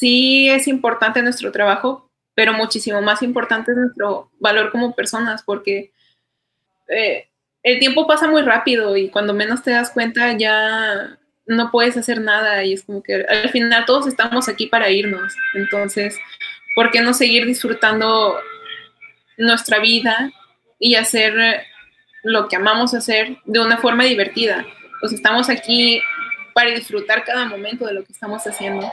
sí es importante nuestro trabajo, pero muchísimo más importante es nuestro valor como personas, porque eh, el tiempo pasa muy rápido y cuando menos te das cuenta ya no puedes hacer nada y es como que al final todos estamos aquí para irnos. Entonces, ¿por qué no seguir disfrutando nuestra vida y hacer lo que amamos hacer de una forma divertida? Pues estamos aquí para disfrutar cada momento de lo que estamos haciendo.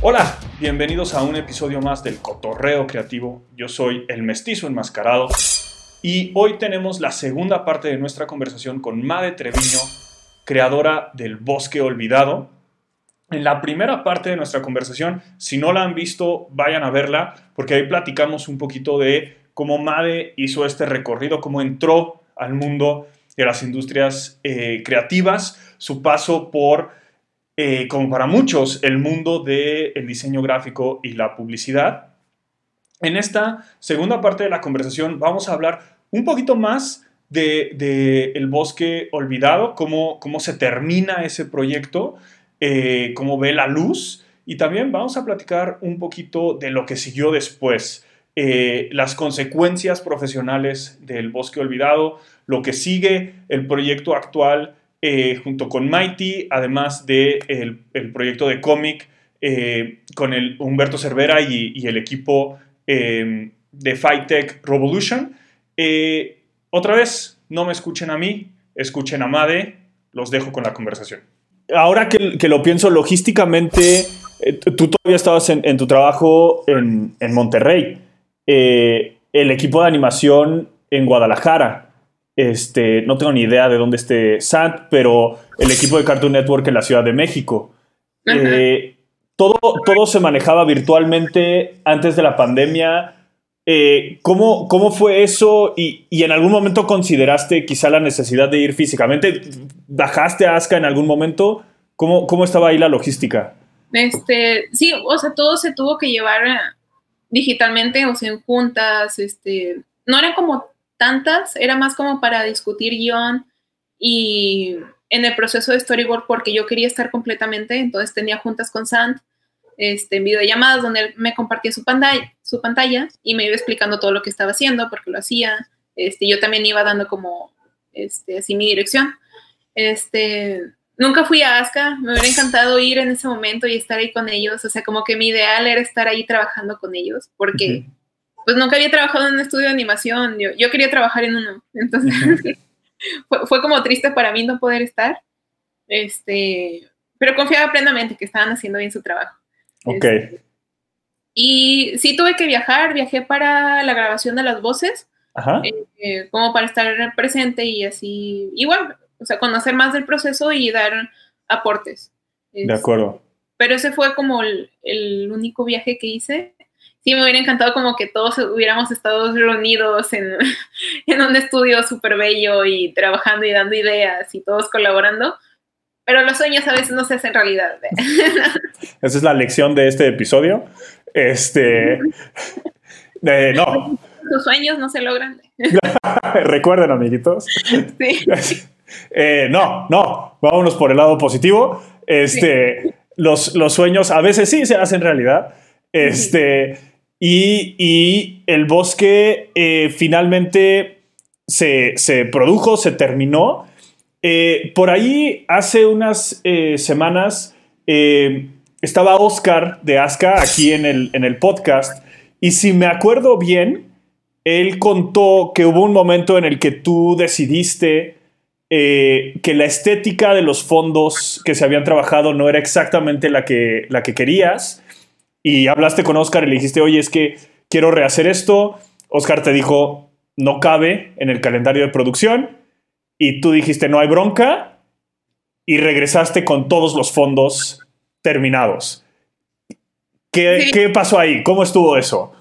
Hola, bienvenidos a un episodio más del Cotorreo Creativo. Yo soy el mestizo enmascarado y hoy tenemos la segunda parte de nuestra conversación con Made Treviño, creadora del Bosque Olvidado. En la primera parte de nuestra conversación, si no la han visto, vayan a verla, porque ahí platicamos un poquito de cómo Made hizo este recorrido, cómo entró al mundo de las industrias eh, creativas, su paso por eh, como para muchos, el mundo del diseño gráfico y la publicidad. En esta segunda parte de la conversación vamos a hablar un poquito más de, El Bosque Olvidado, cómo, cómo se termina ese proyecto, eh, cómo ve la luz y también vamos a platicar un poquito de lo que siguió después, eh, las consecuencias profesionales del Bosque Olvidado, lo que sigue, el proyecto actual eh, junto con Mighty, además del de el proyecto de cómic eh, con el Humberto Cervera y, el equipo eh, de Fight Revolution. otra vez, no me escuchen a mí, escuchen a Made, los dejo con la conversación. Ahora que, lo pienso logísticamente, tú todavía estabas en, tu trabajo en Monterrey. el equipo de animación en Guadalajara. Este, no tengo ni idea de dónde esté Sant, pero el equipo de Cartoon Network en la Ciudad de México. Eh, todo, todo se manejaba virtualmente antes de la pandemia. Eh, ¿cómo, ¿cómo, fue eso? Y, y, en algún momento consideraste quizá la necesidad de ir físicamente? ¿Bajaste a Aska en algún momento? ¿Cómo, ¿Cómo estaba ahí la logística? Este, sí, o sea, todo se tuvo que llevar digitalmente, o sea, en juntas, este, no era como tantas, era más como para discutir guion y en el proceso de storyboard porque yo quería estar completamente, entonces tenía juntas con Sant, este, en videollamadas donde él me compartía su pantalla, su pantalla y me iba explicando todo lo que estaba haciendo, porque lo hacía, este, yo también iba dando como, este, así mi dirección. Este, nunca fui a Aska, me hubiera encantado ir en ese momento y estar ahí con ellos, o sea, como que mi ideal era estar ahí trabajando con ellos, porque pues nunca había trabajado en un estudio de animación, yo, quería trabajar en uno, entonces fue, como triste para mí no poder estar, este, pero confiaba plenamente que estaban haciendo bien su trabajo. Ok. Este, y sí tuve que viajar, viajé para la grabación de las voces, eh, como para estar presente y así, igual, o sea, conocer más del proceso y dar aportes. de acuerdo. Este, pero ese fue como el único viaje que hice sí me hubiera encantado como que todos hubiéramos estado reunidos en, un estudio súper bello y trabajando y dando ideas y todos colaborando, pero los sueños a veces no se hacen realidad. Esa es la lección de este episodio. Este, no. Los sueños no se logran. Recuerden, amiguitos. Sí. Eh, no, no, vámonos por el lado positivo. Este, los, los sueños a veces sí se hacen realidad. Este, y, el bosque eh, finalmente se, produjo, se terminó. Eh, por ahí, hace unas eh, semanas, estaba Oscar de Aska aquí en el, en el podcast. Y si me acuerdo bien, él contó que hubo un momento en el que tú decidiste que la estética de los fondos que se habían trabajado no era exactamente la que, la que querías y hablaste con Oscar y le dijiste, oye, es que quiero rehacer esto. Oscar te dijo, no cabe en el calendario de producción. Y tú dijiste, no hay bronca. Y regresaste con todos los fondos terminados. ¿Qué, pasó ahí? ¿Cómo estuvo eso?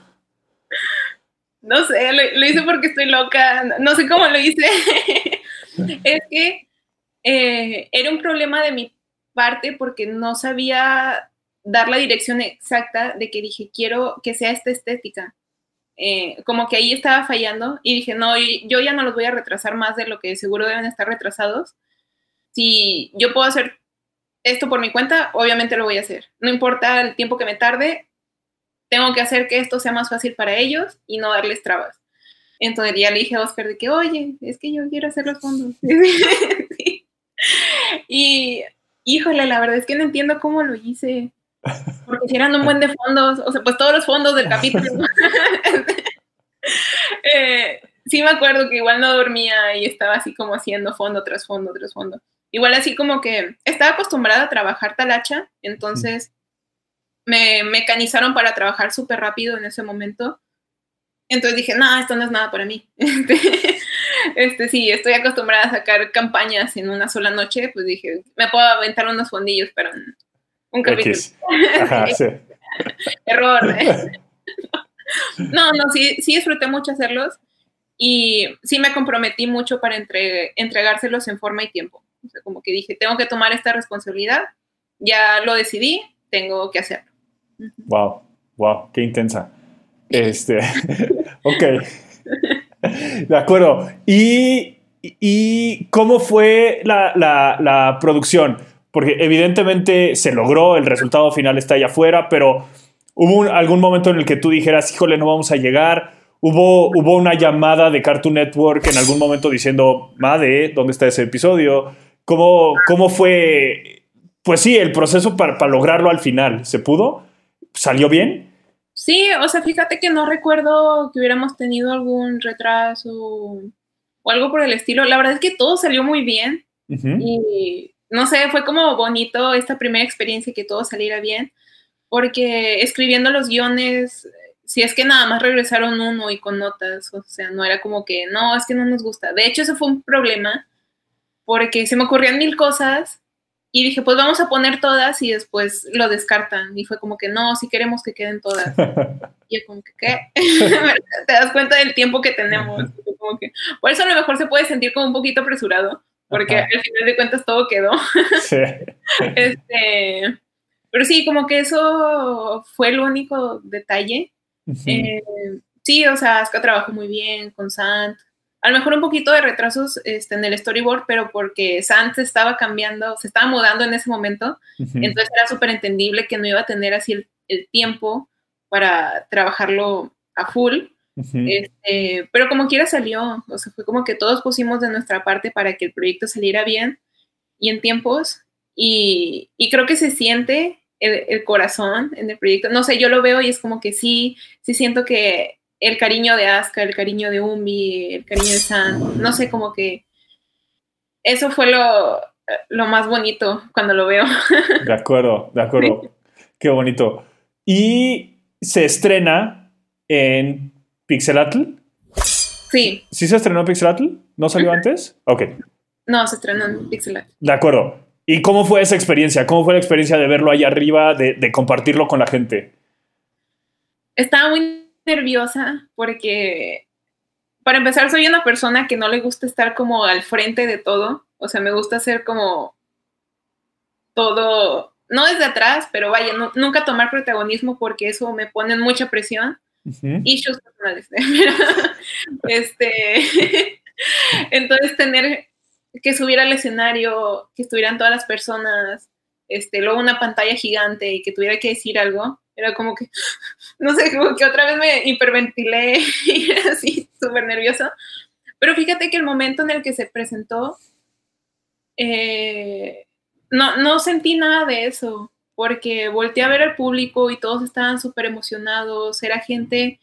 No sé, lo, hice porque estoy loca. No sé cómo lo hice. es que eh, era un problema de mi parte porque no sabía dar la dirección exacta de que dije, quiero que sea esta estética. eh, como que ahí estaba fallando y dije, no, yo ya no los voy a retrasar más de lo que seguro deben estar retrasados. Si yo puedo hacer esto por mi cuenta, obviamente lo voy a hacer. No importa el tiempo que me tarde, tengo que hacer que esto sea más fácil para ellos y no darles trabas. Entonces ya le dije a Oscar de que, oye, es que yo quiero hacer los fondos. Y, híjole, la verdad es que no entiendo cómo lo hice. Porque si eran un buen de fondos, o sea, pues todos los fondos del capítulo. Eh, sí me acuerdo que igual no dormía y estaba así como haciendo fondo tras fondo tras fondo. Igual así como que estaba acostumbrada a trabajar talacha, entonces me mecanizaron para trabajar súper rápido en ese momento. Entonces dije, no, esto no es nada para mí. este, sí, estoy acostumbrada a sacar campañas en una sola noche, pues dije, me puedo aventar unos fondillos, pero un capítulo. Error. no, no, sí, sí disfruté mucho hacerlos y sí me comprometí mucho para entregárselos en forma y tiempo. O sea, como que dije, tengo que tomar esta responsabilidad, ya lo decidí, tengo que hacerlo. Wow, wow, qué intensa. Este, ok. De acuerdo. ¿Y, y cómo fue la, la, producción? Porque evidentemente se logró, el resultado final está allá afuera, pero hubo algún momento en el que tú dijeras, híjole, no vamos a llegar. Hubo, hubo una llamada de Cartoon Network en algún momento diciendo, Made, ¿dónde está ese episodio? ¿Cómo, cómo fue, pues sí, el proceso para, para lograrlo al final? ¿Se pudo? ¿Salió bien? Sí, o sea, fíjate que no recuerdo que hubiéramos tenido algún retraso o algo por el estilo. La verdad es que todo salió muy bien y no sé, fue como bonito esta primera experiencia que todo saliera bien, porque escribiendo los guiones, si es que nada más regresaron uno y con notas, o sea, no era como que, no, es que no nos gusta. De hecho, eso fue un problema, porque se me ocurrían mil cosas y dije, pues vamos a poner todas y después lo descartan. Y fue como que no, si queremos que queden todas. y yo como que, ¿qué? Te das cuenta del tiempo que tenemos. por eso a lo mejor se puede sentir como un poquito apresurado, porque al final de cuentas todo quedó. sí. este, pero sí, como que eso fue el único detalle. Eh, sí, o sea, Aska trabajó muy bien con Sant a lo mejor un poquito de retrasos este, en el storyboard, pero porque Sans estaba cambiando, se estaba mudando en ese momento, entonces era súper entendible que no iba a tener así el, tiempo para trabajarlo a full. Este, pero como quiera salió, o sea, fue como que todos pusimos de nuestra parte para que el proyecto saliera bien y en tiempos, y, y creo que se siente el, el, corazón en el proyecto. No sé, yo lo veo y es como que sí, sí siento que el cariño de Asuka, el cariño de Umbi, el cariño de San, no sé, como que eso fue lo, lo más bonito cuando lo veo. De acuerdo, de acuerdo. Qué bonito. Y se estrena en Pixelatl. Sí. ¿Sí se estrenó en Pixelatl? ¿No salió antes? Ok. No, se estrenó en Pixelatl. De acuerdo. ¿Y cómo fue esa experiencia? ¿Cómo fue la experiencia de verlo ahí arriba, de, de compartirlo con la gente? Estaba muy nerviosa porque, para empezar, soy una persona que no le gusta estar como al frente de todo. O sea, me gusta hacer como todo, no desde atrás, pero vaya, nunca tomar protagonismo porque eso me pone en mucha presión. Issues personales. este, entonces, tener que subir al escenario, que estuvieran todas las personas, este, luego una pantalla gigante y que tuviera que decir algo, era como que, no sé, como que otra vez me hiperventilé y así súper nerviosa. Pero fíjate que el momento en el que se presentó, eh, no, no sentí nada de eso, porque volteé a ver al público y todos estaban súper emocionados, era gente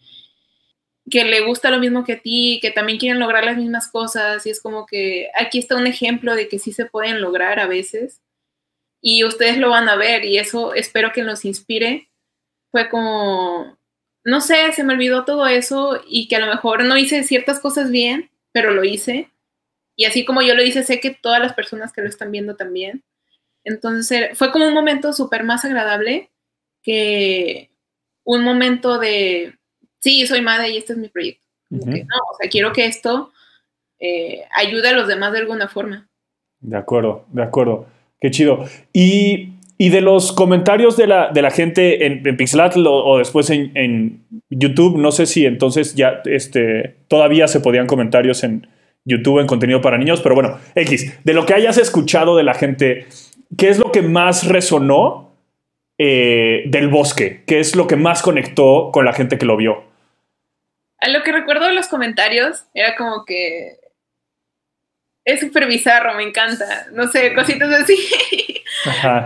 que le gusta lo mismo que a ti, que también quieren lograr las mismas cosas, y es como que aquí está un ejemplo de que sí se pueden lograr a veces, y ustedes lo van a ver, y eso espero que nos inspire fue como, no sé, se me olvidó todo eso y que a lo mejor no hice ciertas cosas bien, pero lo hice. Y así como yo lo hice, sé que todas las personas que lo están viendo también. Entonces fue como un momento súper más agradable que un momento de, sí, soy madre y este es mi proyecto. no, o sea, quiero que esto eh, ayude a los demás de alguna forma. De acuerdo, de acuerdo. Qué chido. Y y de los comentarios de la, de la gente en, en Pixelatl o, después en, en, YouTube, no sé si entonces ya este, todavía se podían comentarios en YouTube en contenido para niños, pero bueno, X, de lo que hayas escuchado de la gente, ¿qué es lo que más resonó eh, del bosque? ¿Qué es lo que más conectó con la gente que lo vio? A lo que recuerdo de los comentarios, era como que es súper bizarro, me encanta. No sé, cositas así.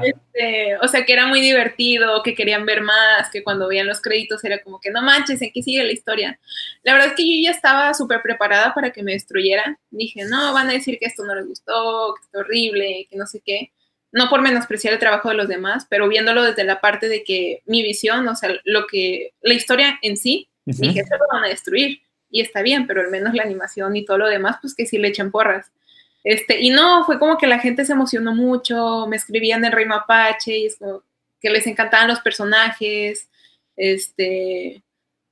Este, o sea, que era muy divertido, que querían ver más, que cuando veían los créditos era como que no manches, en qué sigue la historia. La verdad es que yo ya estaba súper preparada para que me destruyera. Dije, no, van a decir que esto no les gustó, que es horrible, que no sé qué. No por menospreciar el trabajo de los demás, pero viéndolo desde la parte de que mi visión, o sea, lo que, la historia en sí, dije, esto lo van a destruir. Y está bien, pero al menos la animación y todo lo demás, pues que sí le echen porras. Este, y no, fue como que la gente se emocionó mucho, me escribían en Rey Mapache y es como que les encantaban los personajes. Este,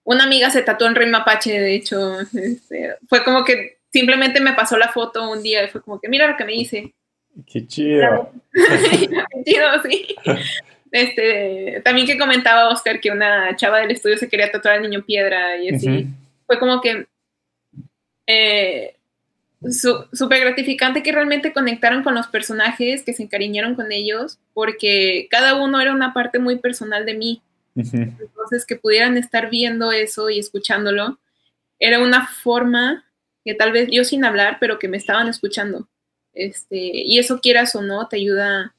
una amiga se tatuó en Rey Mapache, de hecho, este, fue como que simplemente me pasó la foto un día y fue como que mira lo que me hice. Qué chido. Qué chido, sí. Este, también que comentaba Oscar que una chava del estudio se quería tatuar al niño piedra y así. Fue como que eh, súper gratificante que realmente conectaron con los personajes, que se encariñaron con ellos, porque cada uno era una parte muy personal de mí. Entonces, que pudieran estar viendo eso y escuchándolo, era una forma que tal vez yo sin hablar, pero que me estaban escuchando. Este, y eso quieras o no, te ayuda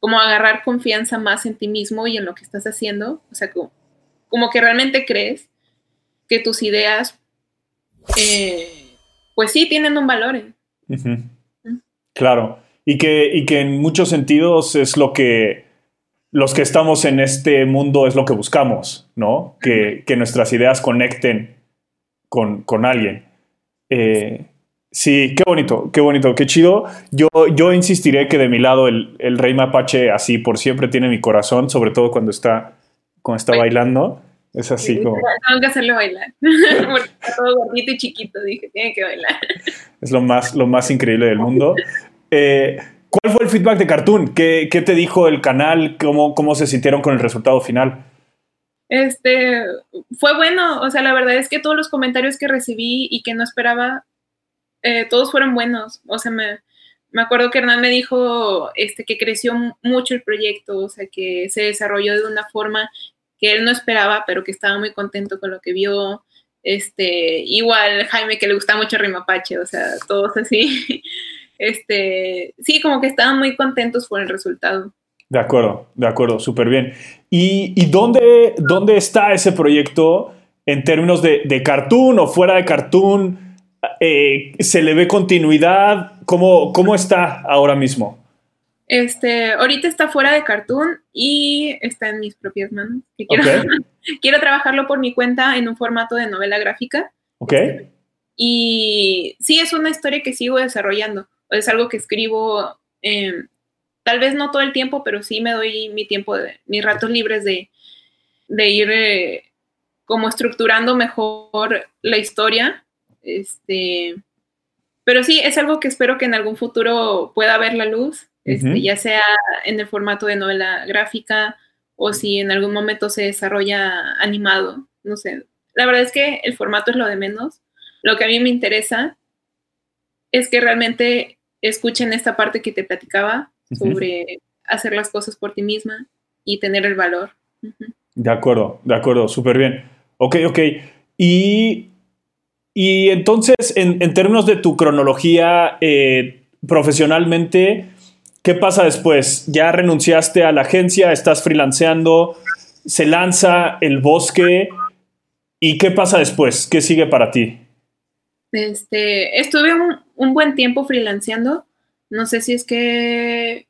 como a agarrar confianza más en ti mismo y en lo que estás haciendo. O sea, como, como que realmente crees que tus ideas eh, pues sí tienen un valor. ¿eh? Claro, y que, y que en muchos sentidos es lo que los que estamos en este mundo es lo que buscamos, ¿no? Que, nuestras ideas conecten con, alguien. Eh, sí, qué bonito, qué bonito, qué chido. Yo, yo insistiré que de mi lado el, rey mapache así por siempre tiene mi corazón, sobre todo cuando está, cuando está bailando. Es así como. Tengo que hacerle bailar. Porque está todo gordito y chiquito. Dije, tiene que bailar. Es lo más, lo más increíble del mundo. Eh, ¿Cuál fue el feedback de Cartoon? ¿Qué, ¿Qué, te dijo el canal? ¿Cómo, ¿Cómo se sintieron con el resultado final? Este, fue bueno. O sea, la verdad es que todos los comentarios que recibí y que no esperaba, eh, todos fueron buenos. O sea, me, me acuerdo que Hernán me dijo este, que creció mucho el proyecto, o sea, que se desarrolló de una forma que él no esperaba, pero que estaba muy contento con lo que vio. Este, igual Jaime que le gusta mucho Rimapache, o sea, todos así. Este, sí, como que estaban muy contentos por el resultado. De acuerdo, de acuerdo, súper bien. ¿Y, y dónde, dónde, está ese proyecto en términos de, de cartoon o fuera de cartoon? Eh, ¿Se le ve continuidad? ¿Cómo, ¿Cómo está ahora mismo? Este, ahorita está fuera de Cartoon y está en mis propias manos. quiero, quiero, trabajarlo por mi cuenta en un formato de novela gráfica. Ok. Y sí, es una historia que sigo desarrollando. Es algo que escribo, em, tal vez no todo el tiempo, pero sí me doy mi tiempo, de, mis ratos libres de, de ir eh, como estructurando mejor la historia. Este, pero sí, es algo que espero que en algún futuro pueda ver la luz este, ya sea en el formato de novela gráfica o si en algún momento se desarrolla animado, no sé. La verdad es que el formato es lo de menos. Lo que a mí me interesa es que realmente escuchen esta parte que te platicaba sobre hacer las cosas por ti misma y tener el valor. De acuerdo, de acuerdo, súper bien. Ok, ok. Y, y entonces, en, términos de tu cronología eh, profesionalmente, ¿Qué pasa después? Ya renunciaste a la agencia, estás freelanceando, se lanza el bosque. ¿Y qué pasa después? ¿Qué sigue para ti? Este, estuve un, buen tiempo freelanceando. No sé si es que.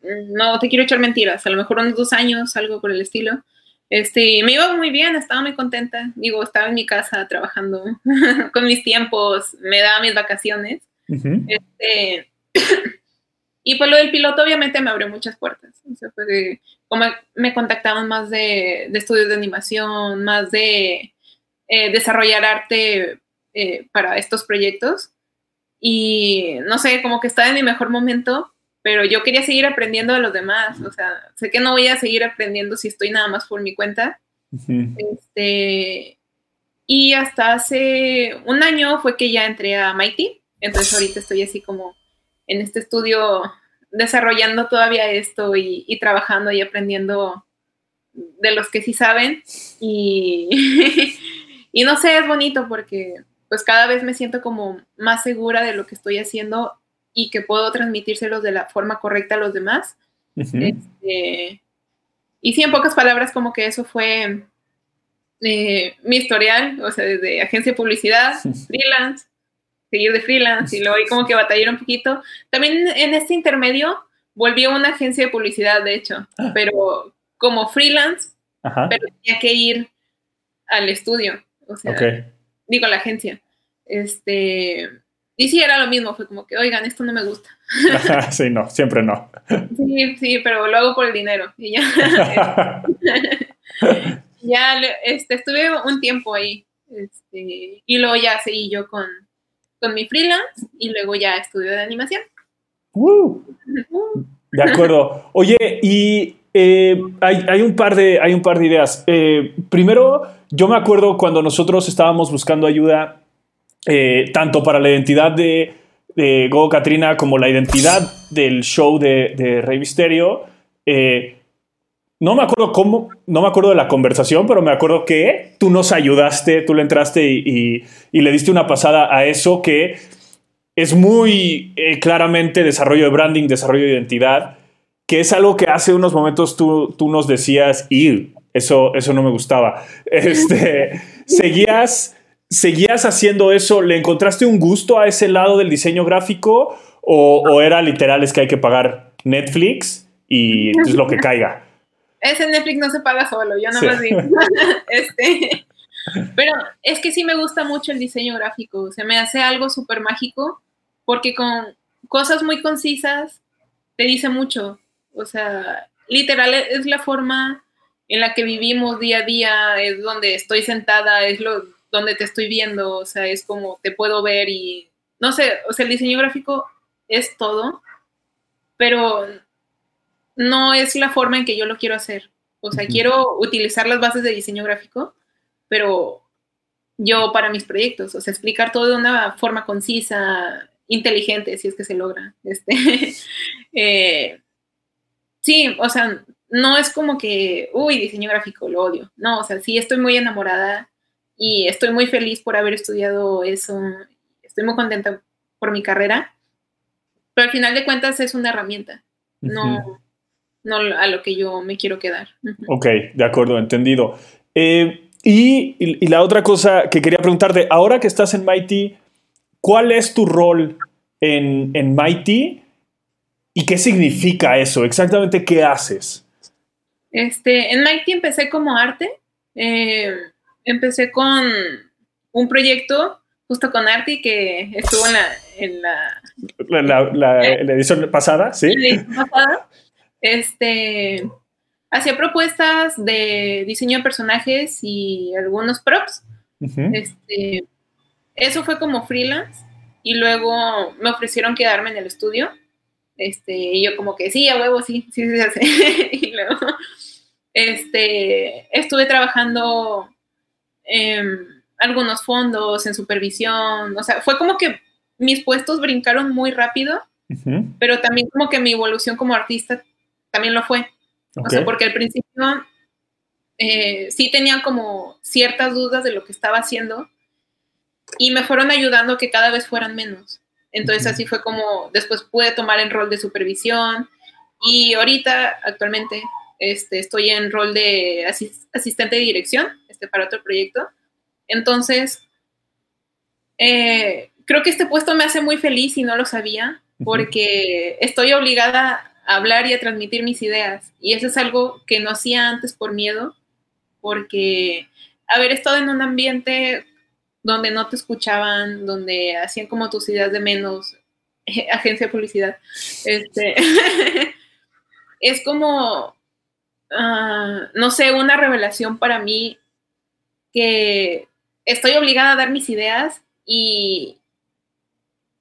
No te quiero echar mentiras. A lo mejor unos dos años, algo por el estilo. Este, me iba muy bien, estaba muy contenta. Digo, estaba en mi casa trabajando con mis tiempos, me daba mis vacaciones. Este. Y pues lo del piloto obviamente me abrió muchas puertas. O sea, como me contactaban más de, estudios de animación, más de eh, desarrollar arte eh, para estos proyectos. Y no sé, como que estaba en mi mejor momento pero yo quería seguir aprendiendo de los demás, o sea, sé que no voy a seguir aprendiendo si estoy nada más por mi cuenta. este, y hasta hace un año fue que ya entré a Mighty, entonces ahorita estoy así como en este estudio desarrollando todavía esto y, y trabajando y aprendiendo de los que sí saben y, y no sé, es bonito porque pues cada vez me siento como más segura de lo que estoy haciendo y que puedo transmitírselos de la forma correcta a los demás. Este, y sí, en pocas palabras, como que eso fue eh, mi historial, o sea, desde agencia de publicidad, freelance, seguir de freelance y luego ahí como que batallé un poquito. También en este intermedio volví a una agencia de publicidad, de hecho, ah. pero como freelance, pero tenía que ir al estudio, o sea, digo, a la agencia. Este, y sí, era lo mismo, fue como que, oigan, esto no me gusta. sí, no, siempre no. sí, sí, pero lo hago por el dinero. Y ya, ya este, estuve un tiempo ahí. Este, y luego ya seguí yo con, con mi freelance y luego ya estudio de animación. De acuerdo. Oye, y eh, hay, un par de, hay un par de ideas. Eh, primero, yo me acuerdo cuando nosotros estábamos buscando ayuda eh, tanto para la identidad de, de Go Katrina como la identidad del show de, Rey Misterio. Eh, no me acuerdo cómo, no me acuerdo de la conversación, pero me acuerdo que tú nos ayudaste, tú le entraste y, le diste una pasada a eso que es muy eh, claramente desarrollo de branding, desarrollo de identidad, que es algo que hace unos momentos tú, tú nos decías, y eso, eso no me gustaba. Este, seguías ¿Seguías haciendo eso? ¿Le encontraste un gusto a ese lado del diseño gráfico? ¿O, era literal es que hay que pagar Netflix y es lo que caiga? Ese Netflix no se paga solo, yo no lo digo. este, pero es que sí me gusta mucho el diseño gráfico, se me hace algo súper mágico porque con cosas muy concisas te dice mucho. O sea, literal es la forma en la que vivimos día a día, es donde estoy sentada, es lo donde te estoy viendo, o sea, es como te puedo ver y, no sé, o sea, el diseño gráfico es todo, pero no es la forma en que yo lo quiero hacer. O sea, quiero utilizar las bases de diseño gráfico, pero yo para mis proyectos, o sea, explicar todo de una forma concisa, inteligente, si es que se logra. Este, eh, sí, o sea, no es como que, uy, diseño gráfico, lo odio. No, o sea, sí estoy muy enamorada y estoy muy feliz por haber estudiado eso, estoy muy contenta por mi carrera, pero al final de cuentas es una herramienta, no, no a lo que yo me quiero quedar. Ok, de acuerdo, entendido. Eh, y, la otra cosa que quería preguntarte, ahora que estás en Mighty, ¿cuál es tu rol en, en Mighty y qué significa eso? Exactamente qué haces. Este, en Mighty empecé como arte. Eh, empecé con un proyecto justo con Arti que estuvo en la, en la, eh, edición pasada, ¿sí? la edición pasada. Este, hacía propuestas de diseño de personajes y algunos props. este, eso fue como freelance y luego me ofrecieron quedarme en el estudio. Este, y yo como que sí, a huevo, sí, sí, sí, sí. y luego este, estuve trabajando algunos fondos, en supervisión, o sea, fue como que mis puestos brincaron muy rápido, pero también como que mi evolución como artista también lo fue. O sea, porque al principio eh, sí tenía como ciertas dudas de lo que estaba haciendo y me fueron ayudando que cada vez fueran menos. Entonces así fue como después pude tomar el rol de supervisión y ahorita actualmente este, estoy en rol de asistente de dirección este, para otro proyecto. Entonces, eh, creo que este puesto me hace muy feliz y no lo sabía, porque estoy obligada a hablar y a transmitir mis ideas. Y eso es algo que no hacía antes por miedo, porque haber estado en un ambiente donde no te escuchaban, donde hacían como tus ideas de menos, agencia de publicidad, este, es como, ah, no sé, una revelación para mí que estoy obligada a dar mis ideas y,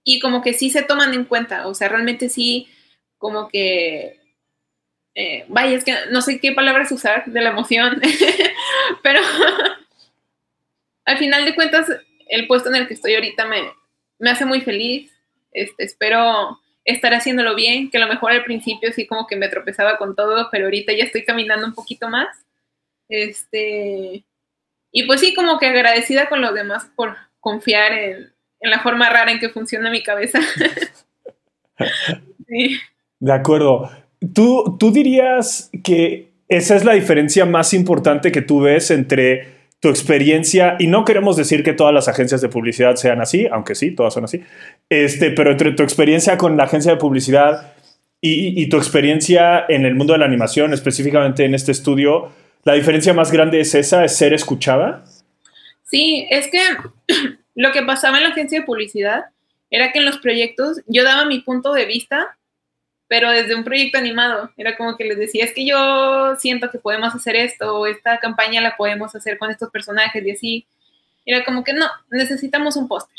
y como que sí se toman en cuenta, o sea, realmente sí como que, eh, vaya, es que no sé qué palabras usar de la emoción, pero al final de cuentas, el puesto en el que estoy ahorita me, me hace muy feliz. Este, espero estar haciéndolo bien, que a lo mejor al principio sí como que me tropezaba con todo, pero ahorita ya estoy caminando un poquito más. Este, y pues sí, como que agradecida con los demás por confiar en, en la forma rara en que funciona mi cabeza. De acuerdo. ¿Tú, ¿Tú dirías que esa es la diferencia más importante que tú ves entre tu experiencia, y no queremos decir que todas las agencias de publicidad sean así, aunque sí, todas son así, este, pero entre tu experiencia con la agencia de publicidad y, y tu experiencia en el mundo de la animación, específicamente en este estudio, ¿la diferencia más grande es esa, es ser escuchada? Sí, es que lo que pasaba en la agencia de publicidad era que en los proyectos yo daba mi punto de vista pero desde un proyecto animado. Era como que les decía, es que yo siento que podemos hacer esto, o esta campaña la podemos hacer con estos personajes y así. Era como que no, necesitamos un póster.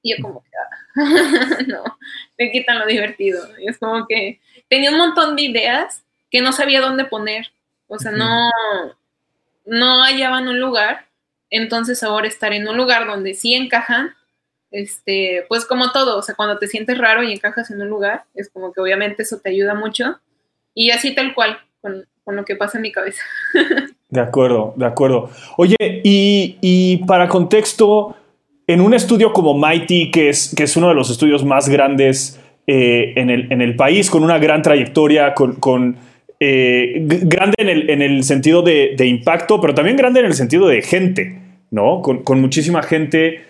Y yo como que, ah, no, me quitan lo divertido. Y es como que tenía un montón de ideas que no sabía dónde poner. O sea, no, no hallaban un lugar. Entonces ahora estar en un lugar donde sí encajan, este, pues como todo, o sea, cuando te sientes raro y encajas en un lugar, es como que obviamente eso te ayuda mucho. Y así tal cual, con, lo que pasa en mi cabeza. De acuerdo, de acuerdo. Oye, y, para contexto, en un estudio como Mighty, que es, que es uno de los estudios más grandes eh, en, el, país, con una gran trayectoria, con, eh, grande en el, sentido de, impacto, pero también grande en el sentido de gente, ¿no? Con, muchísima gente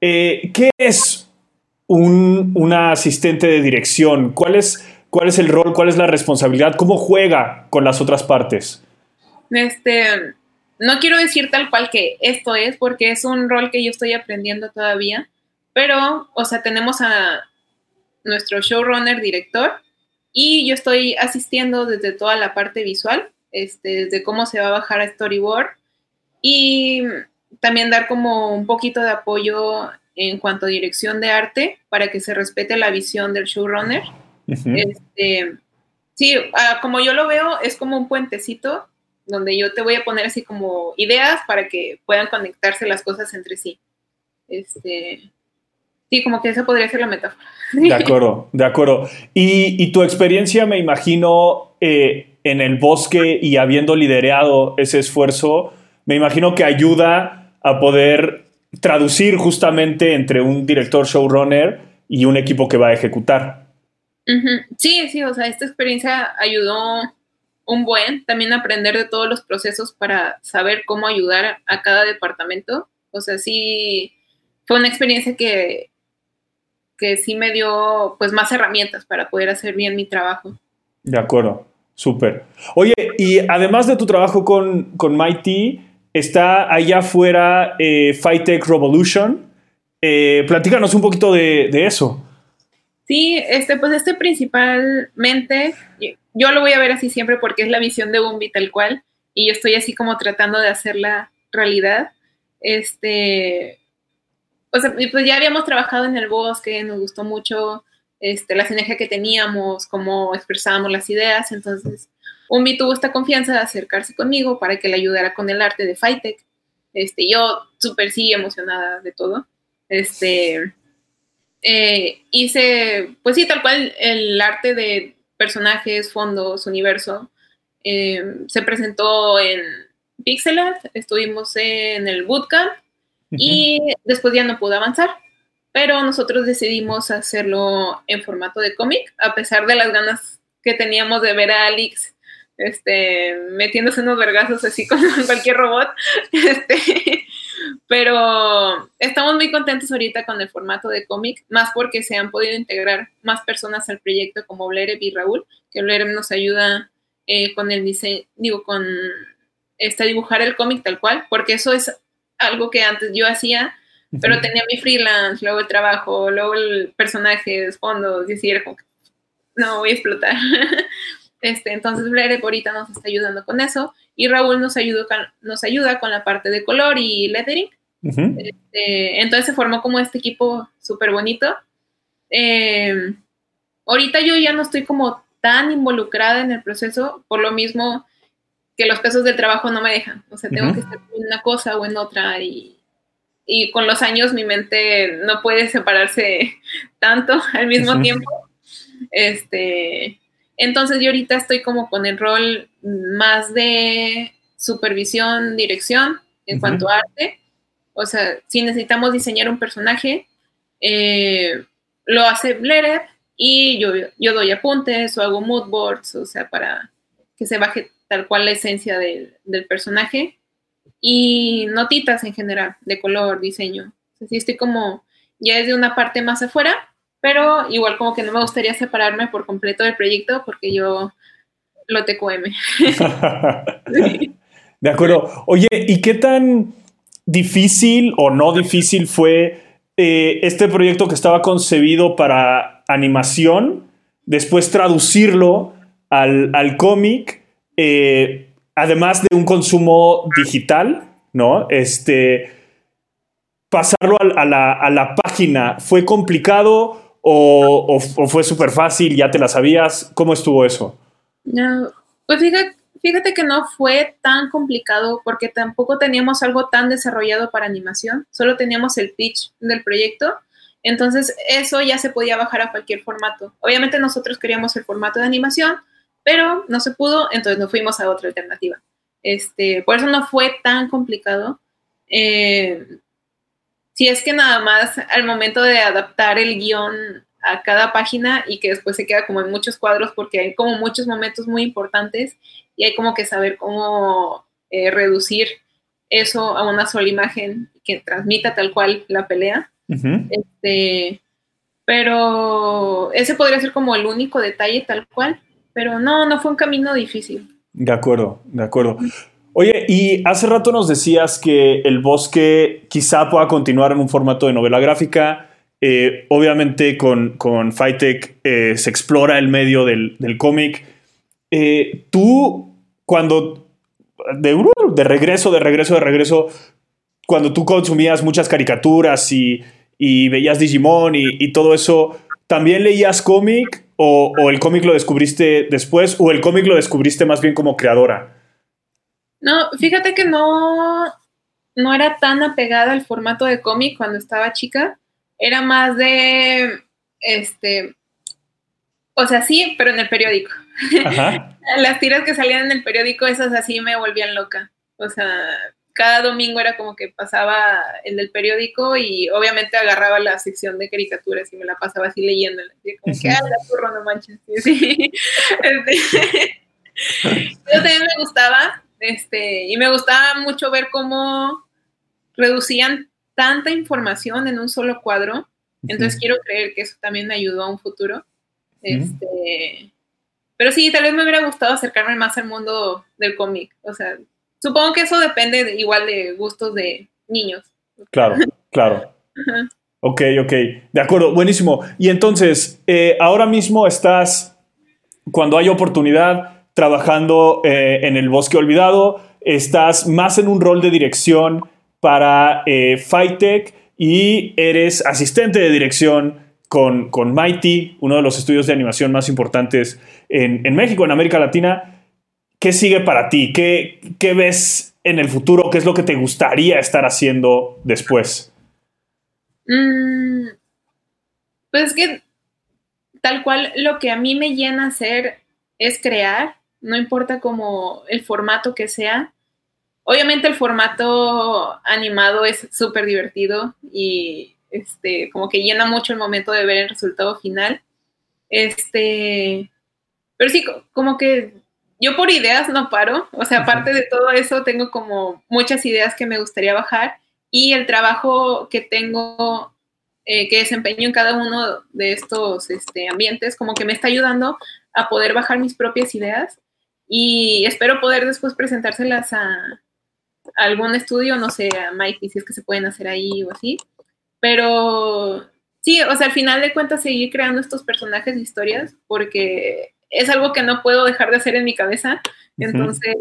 eh, ¿Qué es un, una asistente de dirección? ¿Cuál es, ¿Cuál es el rol? ¿Cuál es la responsabilidad? ¿Cómo juega con las otras partes? Este, no quiero decir tal cual que esto es, porque es un rol que yo estoy aprendiendo todavía, pero, o sea, tenemos a nuestro showrunner, director, y yo estoy asistiendo desde toda la parte visual, este, desde cómo se va a bajar a storyboard, y también dar como un poquito de apoyo en cuanto a dirección de arte para que se respete la visión del showrunner. este, sí, ah, como yo lo veo, es como un puentecito donde yo te voy a poner así como ideas para que puedan conectarse las cosas entre sí. Este, sí, como que esa podría ser la metáfora. De acuerdo, de acuerdo. Y, tu experiencia, me imagino, eh, en el bosque y habiendo liderado ese esfuerzo, me imagino que ayuda a poder traducir justamente entre un director showrunner y un equipo que va a ejecutar. Sí, sí, o sea, esta experiencia ayudó un buen, también aprender de todos los procesos para saber cómo ayudar a cada departamento. O sea, sí, fue una experiencia que, que sí me dio pues más herramientas para poder hacer bien mi trabajo. De acuerdo, súper. Oye, y además de tu trabajo con, con Mighty, Está allá afuera eh, Fightech Revolution. Eh, platícanos un poquito de, eso. Sí, este, pues este principalmente, yo lo voy a ver así siempre porque es la visión de Bumbi tal cual, y yo estoy así como tratando de hacerla realidad. Este, o sea, pues ya habíamos trabajado en el bosque, nos gustó mucho este, la sinergia que teníamos, cómo expresábamos las ideas, entonces Umbi tuvo esta confianza de acercarse conmigo para que le ayudara con el arte de Fightech. Este, yo súper sí emocionada de todo. Este, eh, hice, pues sí, tal cual el arte de personajes, fondos, universo. Eh, se presentó en Pixel Art, estuvimos en el bootcamp y después ya no pude avanzar. Pero nosotros decidimos hacerlo en formato de cómic, a pesar de las ganas que teníamos de ver a Alex este, metiéndose unos vergazos así con cualquier robot. Este, pero estamos muy contentos ahorita con el formato de cómic, más porque se han podido integrar más personas al proyecto como Blereb y Raúl, que Blereb nos ayuda eh, con el diseño, digo, con este, dibujar el cómic tal cual, porque eso es algo que antes yo hacía, pero tenía mi freelance, luego el trabajo, luego el personajes, fondos, y así era como que no voy a explotar. Este, entonces Blere ahorita nos está ayudando con eso y Raúl nos, ayudó nos ayuda con la parte de color y lettering. Este, entonces se formó como este equipo súper bonito. Em, ahorita yo ya no estoy como tan involucrada en el proceso, por lo mismo que los pesos del trabajo no me dejan. O sea, tengo que estar en una cosa o en otra y, y, con los años mi mente no puede separarse tanto al mismo tiempo. Este, entonces yo ahorita estoy como con el rol más de supervisión, dirección en cuanto a arte. O sea, si necesitamos diseñar un personaje, eh, lo hace Blered y yo, yo doy apuntes o hago mood boards, o sea, para que se baje tal cual la esencia del, personaje y notitas en general de color, diseño. Sea, estoy como ya desde una parte más afuera, pero igual como que no me gustaría separarme por completo del proyecto porque yo lo TQM. De acuerdo. Oye, ¿y qué tan difícil o no difícil fue eh, este proyecto que estaba concebido para animación, después traducirlo al, cómic, eh, además de un consumo digital, ¿no? Este, pasarlo a, la, página, ¿fue complicado o, fue súper fácil? ¿Ya te la sabías? ¿Cómo estuvo eso? No, pues fíjate, Fíjate que no fue tan complicado porque tampoco teníamos algo tan desarrollado para animación, solo teníamos el pitch del proyecto, entonces eso ya se podía bajar a cualquier formato. Obviamente nosotros queríamos el formato de animación, pero no se pudo, entonces nos fuimos a otra alternativa. Este, por eso no fue tan complicado. Eh, si es que nada más al momento de adaptar el guion a cada página y que después se queda como en muchos cuadros porque hay como muchos momentos muy importantes y hay como que saber cómo eh, reducir eso a una sola imagen que transmita tal cual la pelea. este, pero ese podría ser como el único detalle tal cual, pero no, no fue un camino difícil. De acuerdo, de acuerdo. Oye, y hace rato nos decías que el bosque quizá pueda continuar en un formato de novela gráfica. Eh, obviamente con, con eh, se explora el medio del, del cómic. Eh, tú, cuando de, uh, de, regreso, de regreso, de regreso, cuando tú consumías muchas caricaturas y, veías Digimon y, todo eso, ¿también leías cómic o, el cómic lo descubriste después o el cómic lo descubriste más bien como creadora? No, fíjate que no, no era tan apegada al formato de cómic cuando estaba chica. Era más de, este, o sea, sí, pero en el periódico. Las tiras que salían en el periódico, esas así me volvían loca. O sea, cada domingo era como que pasaba el del periódico y obviamente agarraba la sección de caricaturas y me la pasaba así leyéndola. como que, ah, la turro, no manches. Sí, este, también me gustaba, este, y me gustaba mucho ver cómo reducían tanta información en un solo cuadro. Entonces quiero creer que eso también me ayudó a un futuro. Este, pero sí, tal vez me hubiera gustado acercarme más al mundo del cómic. O sea, supongo que eso depende igual de gustos de niños. Claro, claro. Ok, ok. De acuerdo, buenísimo. Y entonces, eh, ahora mismo estás, cuando hay oportunidad, trabajando eh, en el bosque olvidado, estás más en un rol de dirección para eh, y eres asistente de dirección con, con Mighty, uno de los estudios de animación más importantes en, México, en América Latina. ¿Qué sigue para ti? ¿Qué, ¿Qué, ves en el futuro? ¿Qué es lo que te gustaría estar haciendo después? Mm, pues que tal cual lo que a mí me llena hacer es crear, no importa como el formato que sea. Obviamente el formato animado es súper divertido y este, como que llena mucho el momento de ver el resultado final. Este, pero sí, como que yo por ideas no paro, o sea, aparte de todo eso, tengo como muchas ideas que me gustaría bajar y el trabajo que tengo, eh, que desempeño en cada uno de estos este, ambientes, como que me está ayudando a poder bajar mis propias ideas y espero poder después presentárselas a, algún estudio, no sé, a Mike, si es que se pueden hacer ahí o así. Pero sí, o sea, al final de cuentas seguir creando estos personajes y historias porque es algo que no puedo dejar de hacer en mi cabeza. Entonces,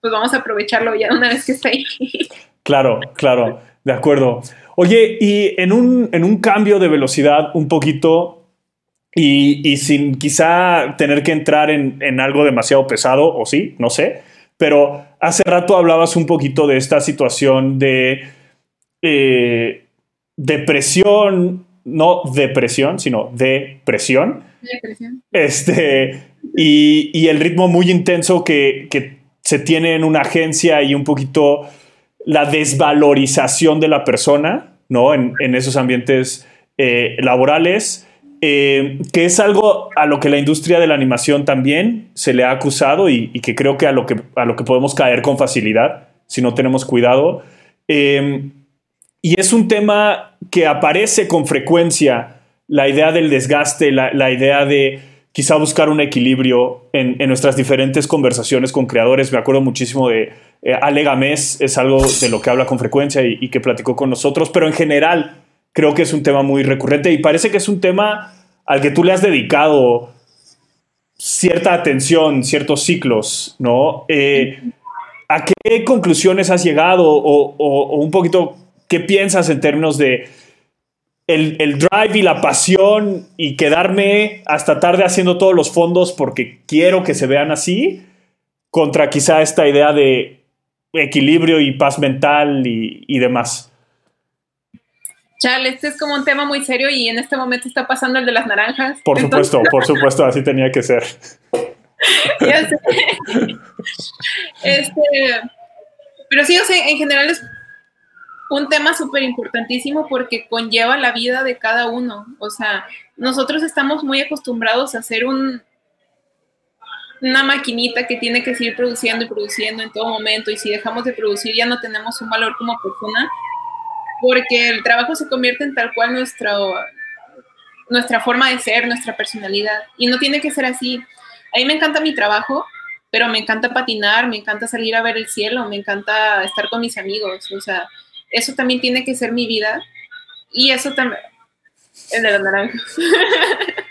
pues vamos a aprovecharlo ya una vez que está ahí. Claro, claro, de acuerdo. Oye, y en un, en un cambio de velocidad un poquito, y, sin quizá tener que entrar en, algo demasiado pesado, o sí, no sé, pero hace rato hablabas un poquito de esta situación de eh, depresión, no depresión, sino depresión. Este, y, el ritmo muy intenso que, se tiene en una agencia y un poquito la desvalorización de la persona, ¿no? En, esos ambientes eh, laborales. Eh, que es algo a lo que la industria de la animación también se le ha acusado y, que creo que a, lo que a lo que podemos caer con facilidad si no tenemos cuidado. Eh, y es un tema que aparece con frecuencia, la idea del desgaste, la, idea de quizá buscar un equilibrio en, nuestras diferentes conversaciones con creadores. Me acuerdo muchísimo de eh, es algo de lo que habla con frecuencia y, que platicó con nosotros, pero en general creo que es un tema muy recurrente y parece que es un tema al que tú le has dedicado cierta atención, ciertos ciclos, ¿no? Eh, ¿A qué conclusiones has llegado o, un poquito qué piensas en términos de el, el, drive y la pasión y quedarme hasta tarde haciendo todos los fondos porque quiero que se vean así, contra quizá esta idea de equilibrio y paz mental y, y demás? Chale, este es como un tema muy serio y en este momento está pasando el de las naranjas. Por supuesto, por supuesto, así tenía que ser. ya sé. Este, pero sí, o sea, en general es un tema súper importantísimo porque conlleva la vida de cada uno. O sea, nosotros estamos muy acostumbrados a hacer un, una maquinita que tiene que seguir produciendo y produciendo en todo momento y si dejamos de producir ya no tenemos un valor como persona porque el trabajo se convierte en tal cual nuestra, nuestra forma de ser, nuestra personalidad. Y no tiene que ser así. A mí me encanta mi trabajo, pero me encanta patinar, me encanta salir a ver el cielo, me encanta estar con mis amigos. O sea, eso también tiene que ser mi vida. Y eso también... El de la naranja.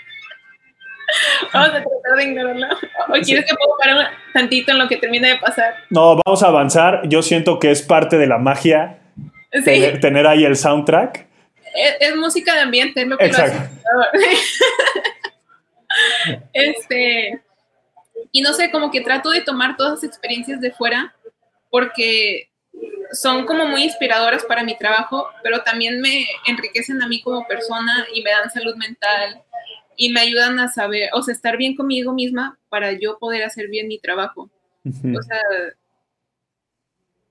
vamos a tratar de ignorarlo. ¿O quieres que puedo parar un tantito en lo que termina de pasar? No, vamos a avanzar. Yo siento que es parte de la magia tener, ahí el soundtrack. Es, música de ambiente, es lo que Exacto. este, y no sé, como que trato de tomar todas las experiencias de fuera porque son como muy inspiradoras para mi trabajo, pero también me enriquecen a mí como persona y me dan salud mental y me ayudan a saber, o sea, estar bien conmigo misma para yo poder hacer bien mi trabajo. O sea,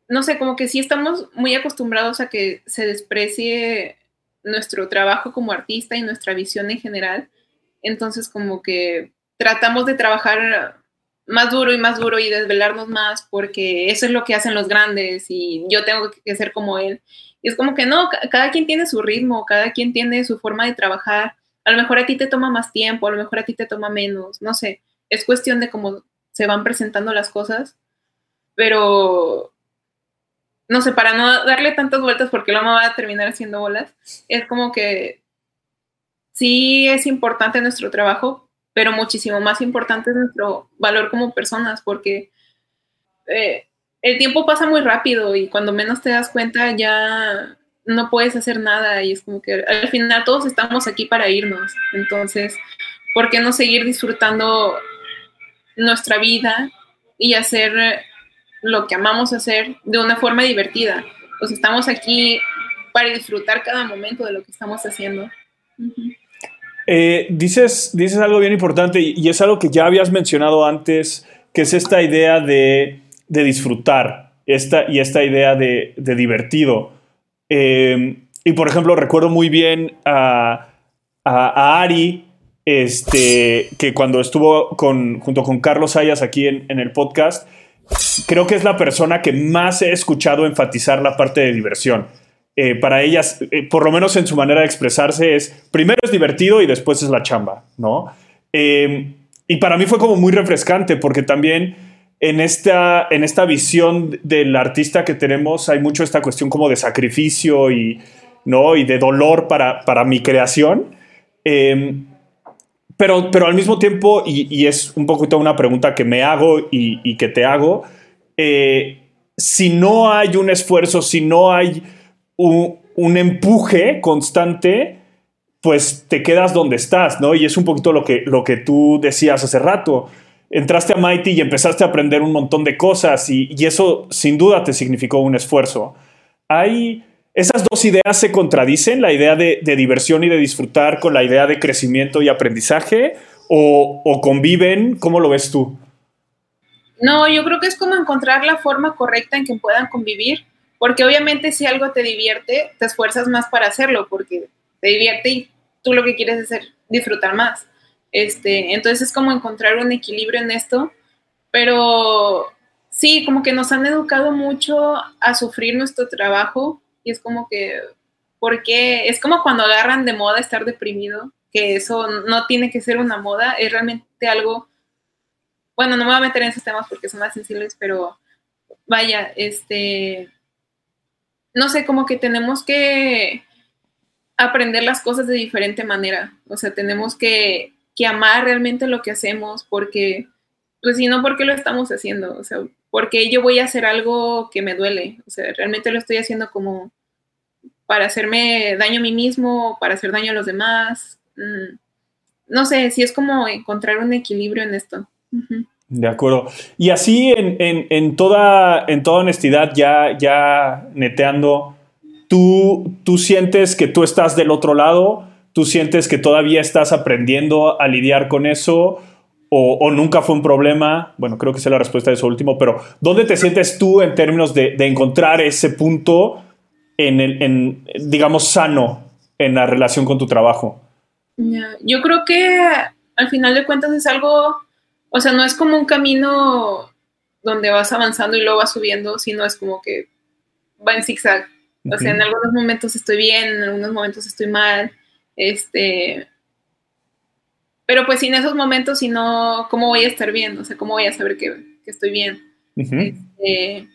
no sé, como que sí estamos muy acostumbrados a que se desprecie nuestro trabajo como artista y nuestra visión en general. Entonces, como que tratamos de trabajar más duro y más duro y desvelarnos más porque eso es lo que hacen los grandes y yo tengo que ser como él. Y es como que no, cada quien tiene su ritmo, cada quien tiene su forma de trabajar. A lo mejor a ti te toma más tiempo, a lo mejor a ti te toma menos, no sé. Es cuestión de cómo se van presentando las cosas. Pero no sé, para no darle tantas vueltas porque me va a terminar haciendo bolas, es como que sí es importante nuestro trabajo, pero muchísimo más importante es nuestro valor como personas, porque eh, el tiempo pasa muy rápido y cuando menos te das cuenta ya no puedes hacer nada y es como que al final todos estamos aquí para irnos. Entonces, ¿por qué no seguir disfrutando nuestra vida y hacer lo que amamos hacer de una forma divertida. Pues estamos aquí para disfrutar cada momento de lo que estamos haciendo. Eh, dices, dices algo bien importante y, es algo que ya habías mencionado antes, que es esta idea de, disfrutar esta, y esta idea de, divertido. Eh, y por ejemplo, recuerdo muy bien a, Ari, este, que cuando estuvo con, junto con Carlos Ayas aquí en, en el podcast, creo que es la persona que más he escuchado enfatizar la parte de diversión. Eh, para ellas, eh, por lo menos en su manera de expresarse, es primero es divertido y después es la chamba, ¿no? Em, y para mí fue como muy refrescante porque también en esta, en esta visión del artista que tenemos hay mucho esta cuestión como de sacrificio y, ¿no? y de dolor para, para mi creación. Em, pero, pero al mismo tiempo, y, es un poquito una pregunta que me hago y, que te hago, eh, si no hay un esfuerzo, si no hay un, empuje constante, pues te quedas donde estás, ¿no? Y es un poquito lo que, lo que tú decías hace rato. Entraste a Mighty y empezaste a aprender un montón de cosas y, y eso sin duda te significó un esfuerzo. Hay esas dos ideas se contradicen, la idea de, diversión y de disfrutar con la idea de crecimiento y aprendizaje, o, conviven, ¿cómo lo ves tú? No, yo creo que es como encontrar la forma correcta en que puedan convivir, porque obviamente si algo te divierte, te esfuerzas más para hacerlo, porque te divierte y tú lo que quieres es disfrutar más. Este, entonces es como encontrar un equilibrio en esto, pero sí, como que nos han educado mucho a sufrir nuestro trabajo y es como que, ¿por qué? Es como cuando agarran de moda estar deprimido, que eso no tiene que ser una moda, es realmente algo, bueno, no me voy a meter en esos temas porque son más sensibles, pero vaya, este, no sé, como que tenemos que aprender las cosas de diferente manera, o sea, tenemos que, amar realmente lo que hacemos, porque, pues si no, ¿por qué lo estamos haciendo? O sea, porque yo voy a hacer algo que me duele, o sea, realmente lo estoy haciendo como para hacerme daño a mí mismo, para hacer daño a los demás. Mm, no sé, si es como encontrar un equilibrio en esto. De acuerdo. Y así, en, toda, en toda honestidad, ya, ya neteando, ¿tú, ¿tú sientes que tú estás del otro lado? ¿Tú sientes que todavía estás aprendiendo a lidiar con eso? O, nunca fue un problema? Bueno, creo que es la respuesta de eso último, pero ¿dónde te sientes tú en términos de, de encontrar ese punto en, el, en, digamos, sano en la relación con tu trabajo? Yo creo que al final de cuentas es algo, o sea, no es como un camino donde vas avanzando y luego vas subiendo, sino es como que va en zigzag. O sea, en algunos momentos estoy bien, en algunos momentos estoy mal. Este. Pero pues sin esos momentos, si no, ¿cómo voy a estar bien? O sea, ¿cómo voy a saber que, estoy bien? Este,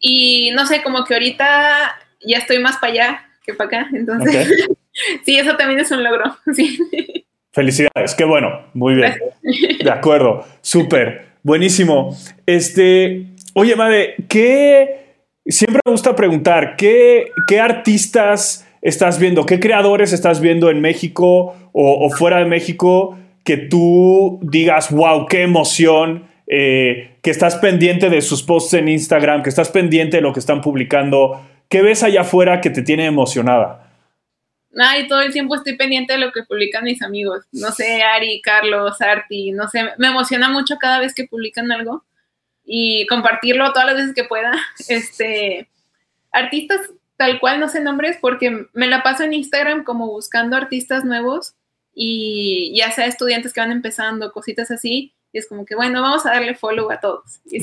y no sé, como que ahorita ya estoy más para allá que para acá. Entonces, sí, eso también es un logro. Felicidades, qué bueno, muy bien. De acuerdo, súper, buenísimo. Este, oye, madre, ¿qué? Siempre me gusta preguntar, ¿qué, qué artistas estás viendo? ¿Qué creadores estás viendo en México o, fuera de México que tú digas, wow, qué emoción? Eh, que estás pendiente de sus posts en Instagram, que estás pendiente de lo que están publicando. ¿Qué ves allá afuera que te tiene emocionada? Ay, todo el tiempo estoy pendiente de lo que publican mis amigos. No sé, Ari, Carlos, Arti, no sé, me emociona mucho cada vez que publican algo y compartirlo todas las veces que pueda. Este, artistas tal cual no sé nombres porque me la paso en Instagram como buscando artistas nuevos y ya sea estudiantes que van empezando, cositas así. Y es como que, bueno, vamos a darle follow a todos. Y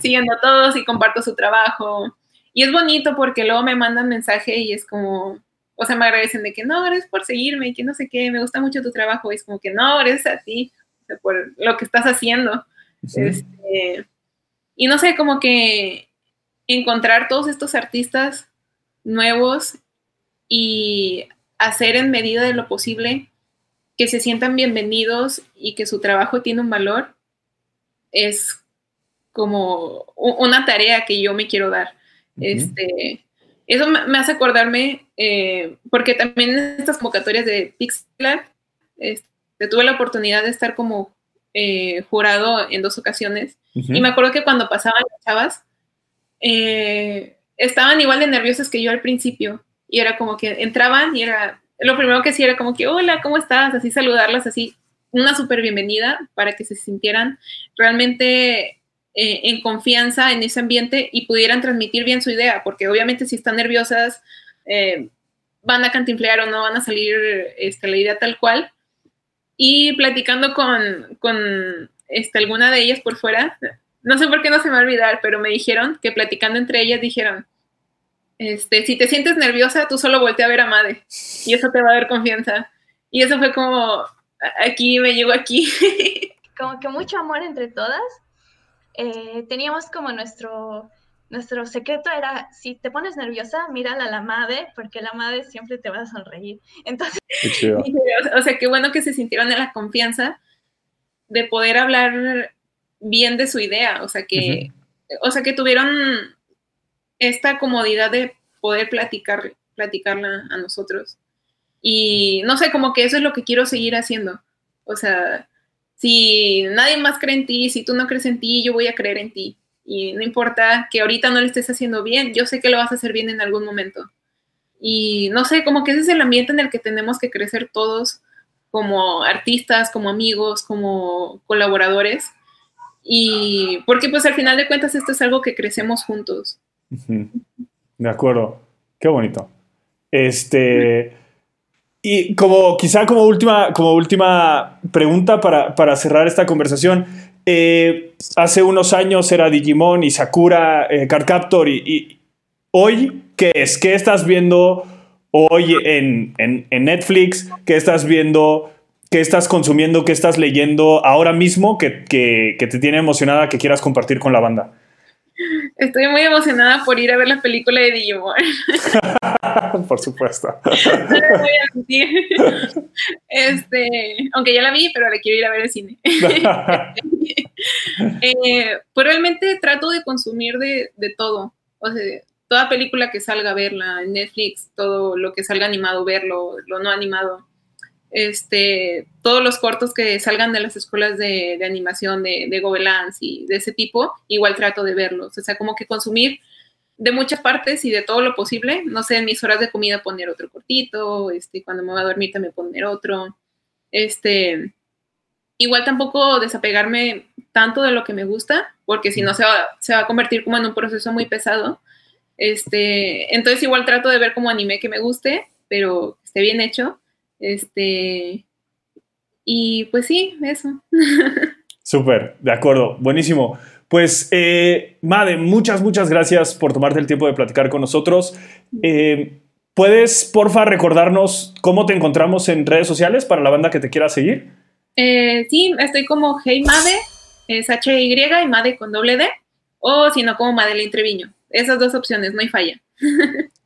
siguiendo a todos y comparto su trabajo. Y es bonito porque luego me mandan mensaje y es como, o sea, me agradecen de que no, gracias por seguirme y que no sé qué, me gusta mucho tu trabajo. Y es como que no, gracias a ti, por lo que estás haciendo. Este, y no sé, como que encontrar todos estos artistas nuevos y hacer en medida de lo posible que se sientan bienvenidos y que su trabajo tiene un valor, es como una tarea que yo me quiero dar. Este, eso me hace acordarme, eh, porque también en estas convocatorias de Pixlab, este, tuve la oportunidad de estar como eh, jurado en dos ocasiones. Y me acuerdo que cuando pasaban las chavas, eh, estaban igual de nerviosas que yo al principio. Y era como que entraban y era, lo primero que hacía era como que, hola, ¿cómo estás? Así saludarlas, así, una súper bienvenida para que se sintieran realmente eh, en confianza en ese ambiente y pudieran transmitir bien su idea, porque obviamente si están nerviosas, eh, van a cantinflear o no van a salir este, la idea tal cual. Y platicando con, con este, alguna de ellas por fuera, no sé por qué no se me va a olvidar, pero me dijeron que platicando entre ellas dijeron, este, si te sientes nerviosa, tú solo voltea a ver a Made y eso te va a dar confianza. Y eso fue como, aquí me llegó aquí. como que mucho amor entre todas eh, teníamos como nuestro, nuestro secreto era, si te pones nerviosa, mírala a la madre, porque la madre siempre te va a sonreír. Entonces, o sea, qué bueno que se sintieron en la confianza de poder hablar bien de su idea, o sea, que, o sea, que tuvieron esta comodidad de poder platicar, platicarla a nosotros. Y no sé, como que eso es lo que quiero seguir haciendo. O sea, si nadie más cree en ti, si tú no crees en ti, yo voy a creer en ti. Y no importa que ahorita no lo estés haciendo bien, yo sé que lo vas a hacer bien en algún momento. Y no sé, como que ese es el ambiente en el que tenemos que crecer todos como artistas, como amigos, como colaboradores. Y porque pues al final de cuentas esto es algo que crecemos juntos. De acuerdo. Qué bonito. Este, y como quizá como última, como última pregunta para, para cerrar esta conversación, eh, hace unos años era Digimon y Sakura, eh, Cardcaptor y, hoy, ¿qué es? ¿Qué estás viendo hoy en, en, Netflix? ¿Qué estás viendo? ¿Qué estás consumiendo? ¿Qué estás leyendo ahora mismo que, que te tiene emocionada que quieras compartir con la banda? Estoy muy emocionada por ir a ver la película de Digimon. por supuesto. no le voy a mentir. Este, aunque ya la vi, pero la quiero ir a ver al cine. eh, pues realmente trato de consumir de, de todo. O sea, toda película que salga, verla en Netflix, todo lo que salga animado, verlo, lo no animado este, todos los cortos que salgan de las escuelas de, animación de, de y de ese tipo, igual trato de verlos. O sea, como que consumir de muchas partes y de todo lo posible. No sé, en mis horas de comida poner otro cortito, este, cuando me voy a dormir también poner otro. Este, igual tampoco desapegarme tanto de lo que me gusta, porque si no se va, se va a convertir como en un proceso muy pesado. Este, entonces igual trato de ver como anime que me guste, pero esté bien hecho este, y pues sí, eso. Súper, de acuerdo, buenísimo. Pues, eh, Made, muchas, muchas gracias por tomarte el tiempo de platicar con nosotros. Eh, ¿Puedes, porfa, recordarnos cómo te encontramos en redes sociales para la banda que te quiera seguir? Eh, sí, estoy como Hey Made, es H-Y y Made con doble D, o si no, como Madeline Treviño. Esas dos opciones, no hay falla.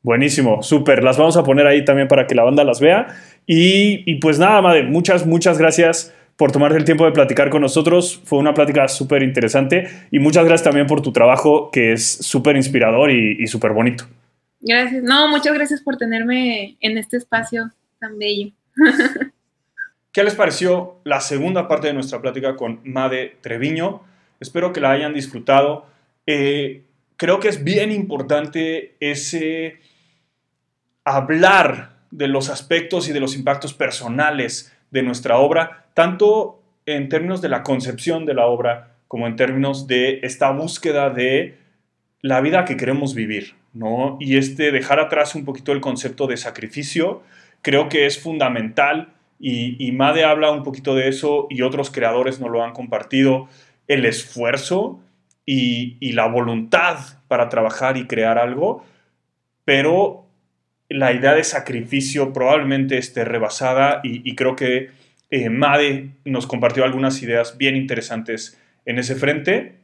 Buenísimo, súper. Las vamos a poner ahí también para que la banda las vea. Y, pues nada, Made, muchas, muchas gracias por tomarte el tiempo de platicar con nosotros. Fue una plática súper interesante y muchas gracias también por tu trabajo que es súper inspirador y, y súper bonito. Gracias. No, muchas gracias por tenerme en este espacio tan bello. ¿Qué les pareció la segunda parte de nuestra plática con Made Treviño? Espero que la hayan disfrutado. Eh, creo que es bien importante ese hablar de los aspectos y de los impactos personales de nuestra obra, tanto en términos de la concepción de la obra como en términos de esta búsqueda de la vida que queremos vivir, ¿no? Y este dejar atrás un poquito el concepto de sacrificio, creo que es fundamental y, y Made habla un poquito de eso y otros creadores nos lo han compartido, el esfuerzo y, la voluntad para trabajar y crear algo, pero la idea de sacrificio probablemente esté rebasada y, creo que eh, Made nos compartió algunas ideas bien interesantes en ese frente.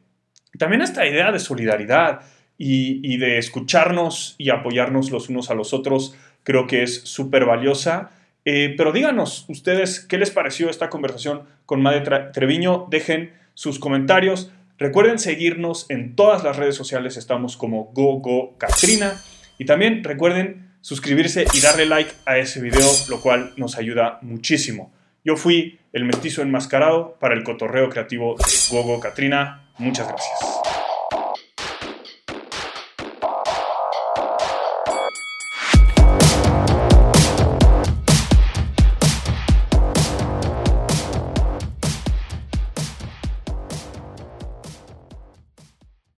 También esta idea de solidaridad y, de escucharnos y apoyarnos los unos a los otros creo que es súper valiosa. Eh, pero díganos ustedes qué les pareció esta conversación con Made Treviño. Dejen sus comentarios. Recuerden seguirnos en todas las redes sociales. Estamos como GoGo Katrina. Y también recuerden suscribirse y darle like a ese video, lo cual nos ayuda muchísimo. Yo fui el mestizo enmascarado para el cotorreo creativo de Gogo Katrina. Muchas gracias.